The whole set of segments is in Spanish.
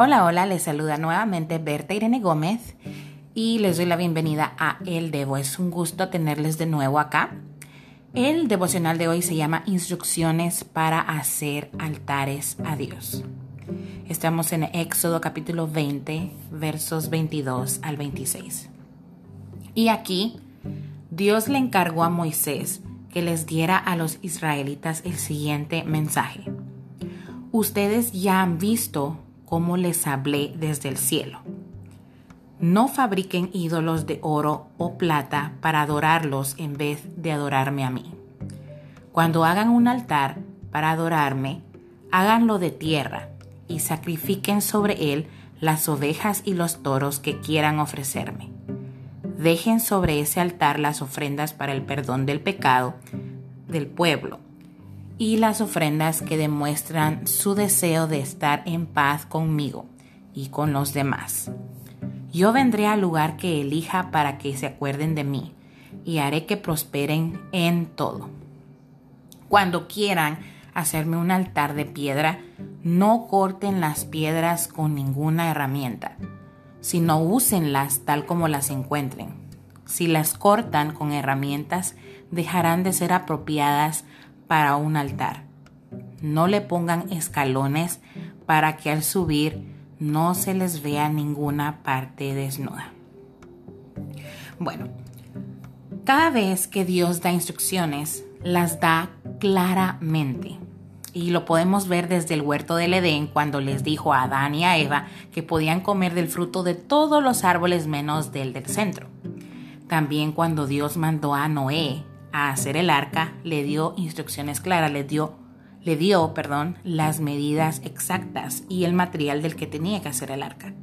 Hola, hola, les saluda nuevamente Berta Irene Gómez y les doy la bienvenida a El Devo. Es un gusto tenerles de nuevo acá. El devocional de hoy se llama Instrucciones para hacer altares a Dios. Estamos en Éxodo capítulo 20, versos 22 al 26. Y aquí Dios le encargó a Moisés que les diera a los israelitas el siguiente mensaje. Ustedes ya han visto como les hablé desde el cielo. No fabriquen ídolos de oro o plata para adorarlos en vez de adorarme a mí. Cuando hagan un altar para adorarme, háganlo de tierra y sacrifiquen sobre él las ovejas y los toros que quieran ofrecerme. Dejen sobre ese altar las ofrendas para el perdón del pecado del pueblo y las ofrendas que demuestran su deseo de estar en paz conmigo y con los demás. Yo vendré al lugar que elija para que se acuerden de mí y haré que prosperen en todo. Cuando quieran hacerme un altar de piedra, no corten las piedras con ninguna herramienta, sino úsenlas tal como las encuentren. Si las cortan con herramientas, dejarán de ser apropiadas para un altar. No le pongan escalones para que al subir no se les vea ninguna parte desnuda. Bueno, cada vez que Dios da instrucciones, las da claramente. Y lo podemos ver desde el huerto del Edén cuando les dijo a Adán y a Eva que podían comer del fruto de todos los árboles menos del del centro. También cuando Dios mandó a Noé a hacer el arca, le dio instrucciones claras, le dio, le dio, perdón, las medidas exactas y el material del que tenía que hacer el arca.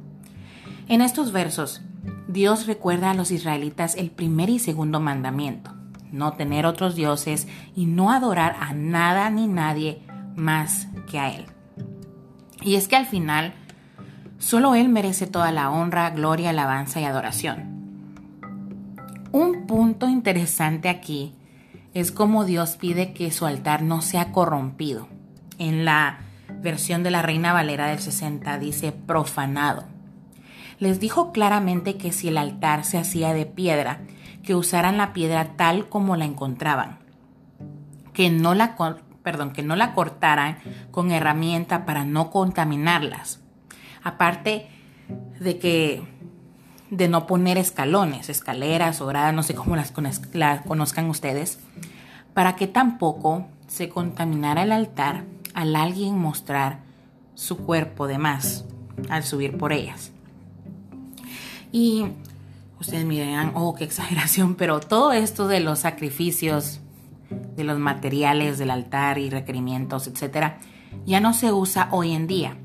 En estos versos, Dios recuerda a los israelitas el primer y segundo mandamiento, no tener otros dioses y no adorar a nada ni nadie más que a Él. Y es que al final, solo Él merece toda la honra, gloria, alabanza y adoración. Un punto interesante aquí es como Dios pide que su altar no sea corrompido. En la versión de la Reina Valera del 60 dice profanado. Les dijo claramente que si el altar se hacía de piedra, que usaran la piedra tal como la encontraban, que no la, perdón, que no la cortaran con herramienta para no contaminarlas. Aparte de que de no poner escalones, escaleras o gradas, no sé cómo las, conozcan ustedes, para que tampoco se contaminara el altar al alguien mostrar su cuerpo de más al subir por ellas. Y ustedes miran, oh, qué exageración, pero todo esto de los sacrificios, de los materiales del altar y requerimientos, etcétera, ya no se usa hoy en día.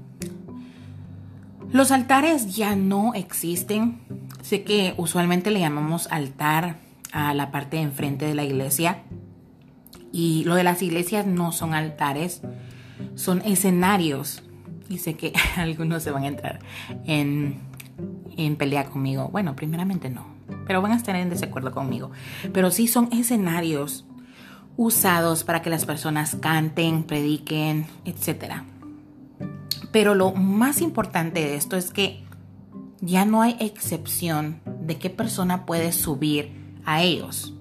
Los altares ya no existen. Sé que usualmente le llamamos altar a la parte de enfrente de la iglesia. Y lo de las iglesias no son altares, son escenarios. Y sé que algunos se van a entrar en, en pelea conmigo. Bueno, primeramente no, pero van a estar en desacuerdo conmigo. Pero sí son escenarios usados para que las personas canten, prediquen, etcétera. Pero lo más importante de esto es que ya no hay excepción de qué persona puede subir a ellos,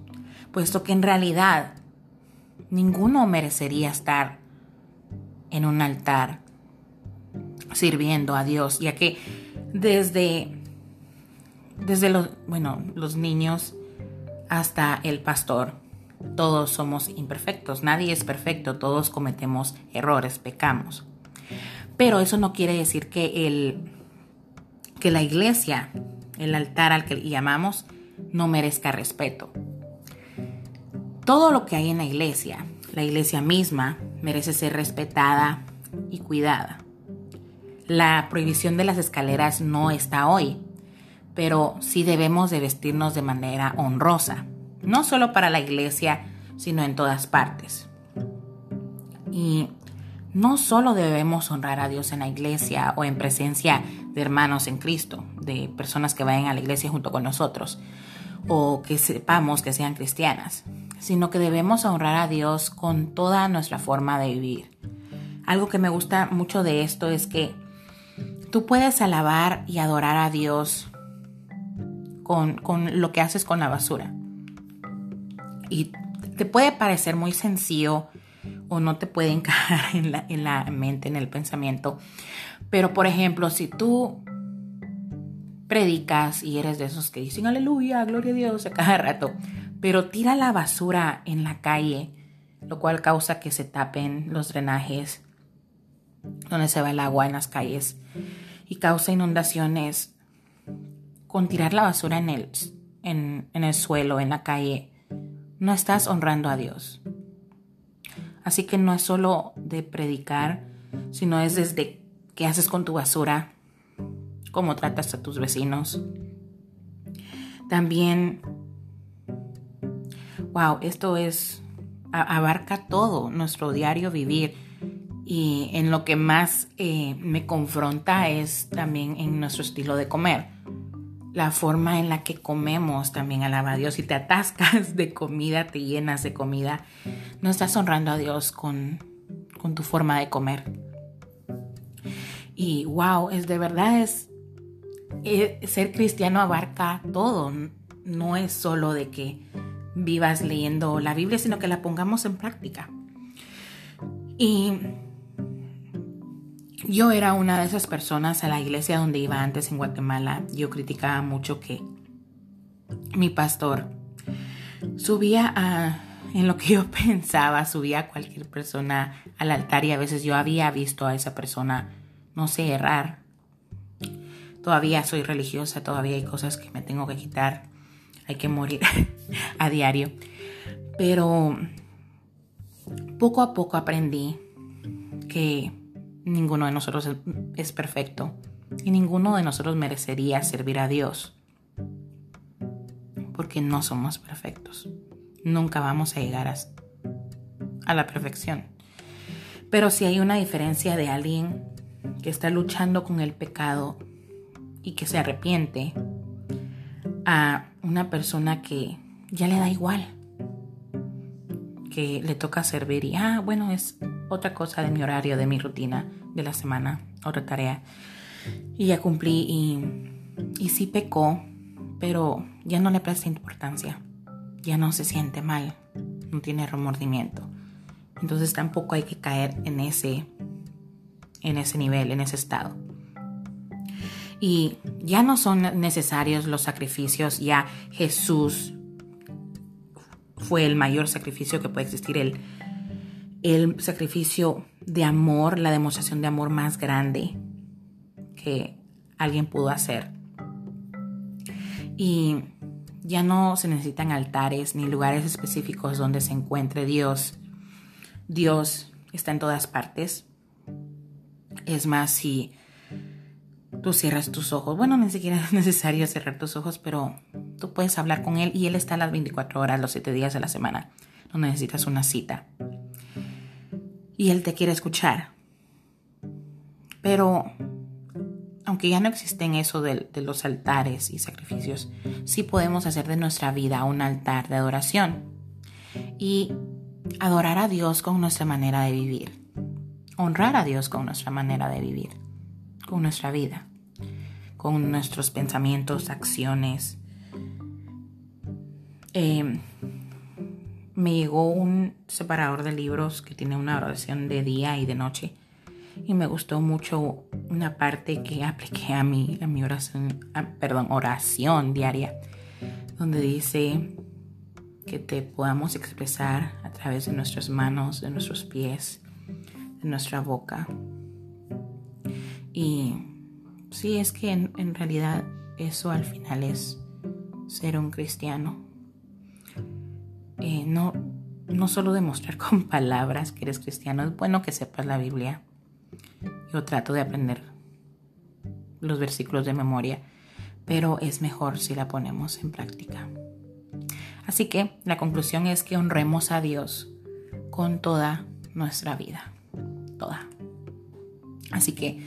puesto que en realidad ninguno merecería estar en un altar sirviendo a Dios, ya que desde desde los bueno, los niños hasta el pastor, todos somos imperfectos, nadie es perfecto, todos cometemos errores, pecamos. Pero eso no quiere decir que, el, que la iglesia, el altar al que llamamos, no merezca respeto. Todo lo que hay en la iglesia, la iglesia misma, merece ser respetada y cuidada. La prohibición de las escaleras no está hoy, pero sí debemos de vestirnos de manera honrosa, no solo para la iglesia, sino en todas partes. Y no solo debemos honrar a Dios en la iglesia o en presencia de hermanos en Cristo, de personas que vayan a la iglesia junto con nosotros, o que sepamos que sean cristianas, sino que debemos honrar a Dios con toda nuestra forma de vivir. Algo que me gusta mucho de esto es que Tú puedes alabar y adorar a Dios con, con lo que haces con la basura. Y te puede parecer muy sencillo o no te puede encajar en la, en la mente, en el pensamiento. Pero, por ejemplo, si tú predicas y eres de esos que dicen aleluya, gloria a Dios a cada rato, pero tira la basura en la calle, lo cual causa que se tapen los drenajes donde se va el agua en las calles y causa inundaciones. Con tirar la basura en el, en, en el suelo, en la calle, no estás honrando a Dios. Así que no es solo de predicar, sino es desde qué haces con tu basura, cómo tratas a tus vecinos. También, wow, esto es, abarca todo nuestro diario vivir. Y en lo que más eh, me confronta es también en nuestro estilo de comer. La forma en la que comemos también alaba a Dios. Si te atascas de comida, te llenas de comida, no estás honrando a Dios con, con tu forma de comer. Y wow, es de verdad, es eh, ser cristiano abarca todo. No es solo de que vivas leyendo la Biblia, sino que la pongamos en práctica. Y yo era una de esas personas a la iglesia donde iba antes en Guatemala. Yo criticaba mucho que mi pastor subía a, en lo que yo pensaba, subía a cualquier persona al altar y a veces yo había visto a esa persona, no sé, errar Todavía soy religiosa, todavía hay cosas que me tengo que quitar, hay que morir a diario. Pero poco a poco aprendí que ninguno de nosotros es perfecto y ninguno de nosotros merecería servir a Dios porque no somos perfectos. Nunca vamos a llegar a, la perfección. Pero si hay una diferencia de alguien que está luchando con el pecado y que se arrepiente a una persona que ya le da igual, que le toca servir y, ah, bueno, es otra cosa de mi horario, de mi rutina de la semana, otra tarea. Y ya cumplí y, y sí pecó, pero ya no le presta importancia, ya no se siente mal, no tiene remordimiento. Entonces tampoco hay que caer en ese, en ese nivel, en ese estado y ya no son necesarios los sacrificios, ya Jesús fue el mayor sacrificio que puede existir, el sacrificio de amor, la demostración de amor más grande que alguien pudo hacer. Y ya no se necesitan altares ni lugares específicos donde se encuentre Dios. Dios está en todas partes. Es más, si tú cierras tus ojos. Bueno, ni siquiera es necesario cerrar tus ojos, pero tú puedes hablar con Él y Él está a las 24 horas, los 7 días de la semana. No necesitas una cita. Y Él te quiere escuchar. Pero, aunque ya no existen eso de, los altares y sacrificios, sí podemos hacer de nuestra vida un altar de adoración. Y adorar a Dios con nuestra manera de vivir. Honrar a Dios con nuestra manera de vivir. Con nuestra vida con nuestros pensamientos, acciones. Em, me llegó un separador de libros que tiene una oración de día y de noche y me gustó mucho una parte que apliqué a mi, a mi oración, perdón, oración diaria, donde dice que te podamos expresar a través de nuestras manos, de nuestros pies, de nuestra boca. Y Sí, es que en, realidad eso al final es ser un cristiano. Eh, no, no solo demostrar con palabras que eres cristiano, es bueno que sepas la Biblia. Yo trato de aprender los versículos de memoria, pero es mejor si la ponemos en práctica. Así que la conclusión es que honremos a Dios con toda nuestra vida. Toda. Así que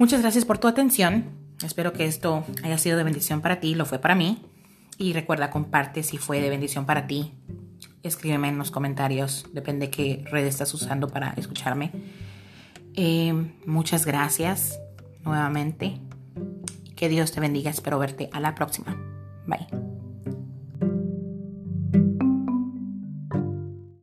Muchas gracias por tu atención. Espero que esto haya sido de bendición para ti, lo fue para mí. Y recuerda, comparte si fue de bendición para ti. Escríbeme en los comentarios, depende qué red estás usando para escucharme. Eh, muchas gracias. nuevamente. Que Dios te bendiga. Espero verte a la próxima. Bye.